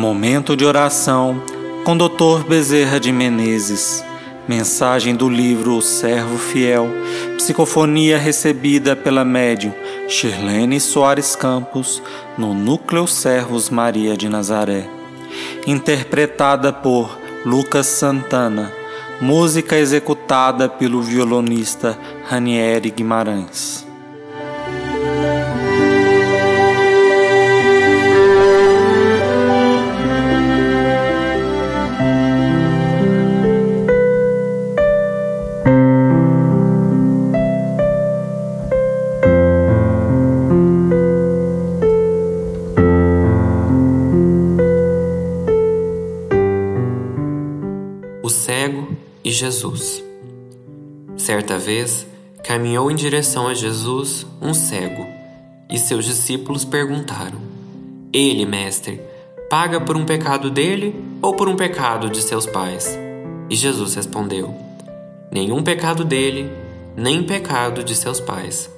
Momento de oração com Dr. Bezerra de Menezes. Mensagem do livro O Servo Fiel. Psicofonia recebida pela médium Shirlene Soares Campos no Núcleo Servos Maria de Nazaré. Interpretada por Lucas Santana. Música executada pelo violonista Ranieri Guimarães. E Jesus. Certa vez, caminhou em direção a Jesus um cego, e seus discípulos perguntaram: Ele, mestre, paga por um pecado dele ou por um pecado de seus pais? E Jesus respondeu: Nenhum pecado dele, nem pecado de seus pais.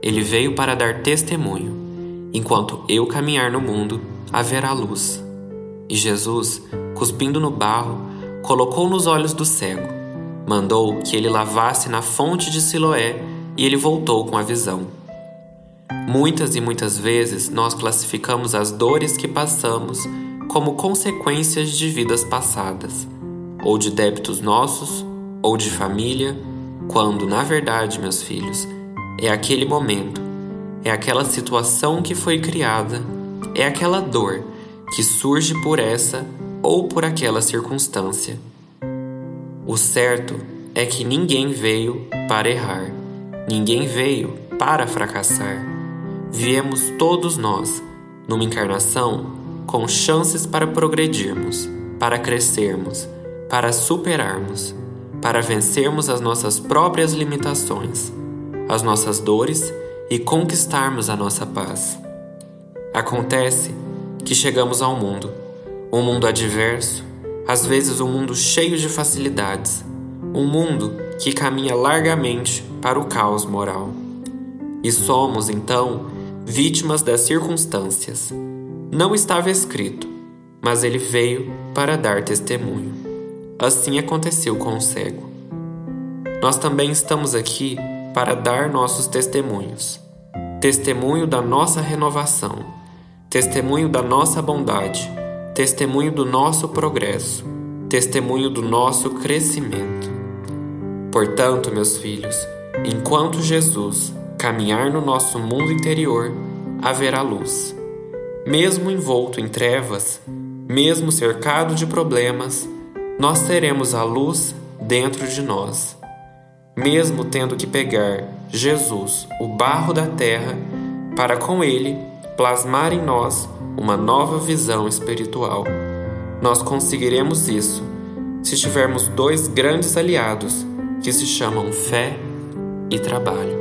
Ele veio para dar testemunho. Enquanto eu caminhar no mundo, haverá luz. E Jesus, cuspindo no barro, colocou nos olhos do cego mandou que ele lavasse na fonte de Siloé e ele voltou com a visão. Muitas e muitas vezes nós classificamos as dores que passamos como consequências de vidas passadas, ou de débitos nossos, ou de família, quando, na verdade, meus filhos, é aquele momento, é aquela situação que foi criada, é aquela dor que surge por essa ou por aquela circunstância o certo é que ninguém veio para errar, ninguém veio para fracassar. Viemos todos nós, numa encarnação, com chances para progredirmos, para crescermos, para superarmos, para vencermos as nossas próprias limitações, as nossas dores e conquistarmos a nossa paz. Acontece que chegamos ao mundo, um mundo adverso, às vezes um mundo cheio de facilidades, um mundo que caminha largamente para o caos moral. E somos, então, vítimas das circunstâncias. Não estava escrito, mas ele veio para dar testemunho. Assim aconteceu com o cego. Nós também estamos aqui para dar nossos testemunhos. Testemunho da nossa renovação, testemunho da nossa bondade testemunho do nosso progresso, testemunho do nosso crescimento. Portanto, meus filhos, enquanto Jesus caminhar no nosso mundo interior, haverá luz. Mesmo envolto em trevas, mesmo cercado de problemas, nós teremos a luz dentro de nós. Mesmo tendo que pegar Jesus, o barro da terra, para com ele plasmar em nós uma nova visão espiritual. Nós conseguiremos isso se tivermos dois grandes aliados que se chamam fé e trabalho.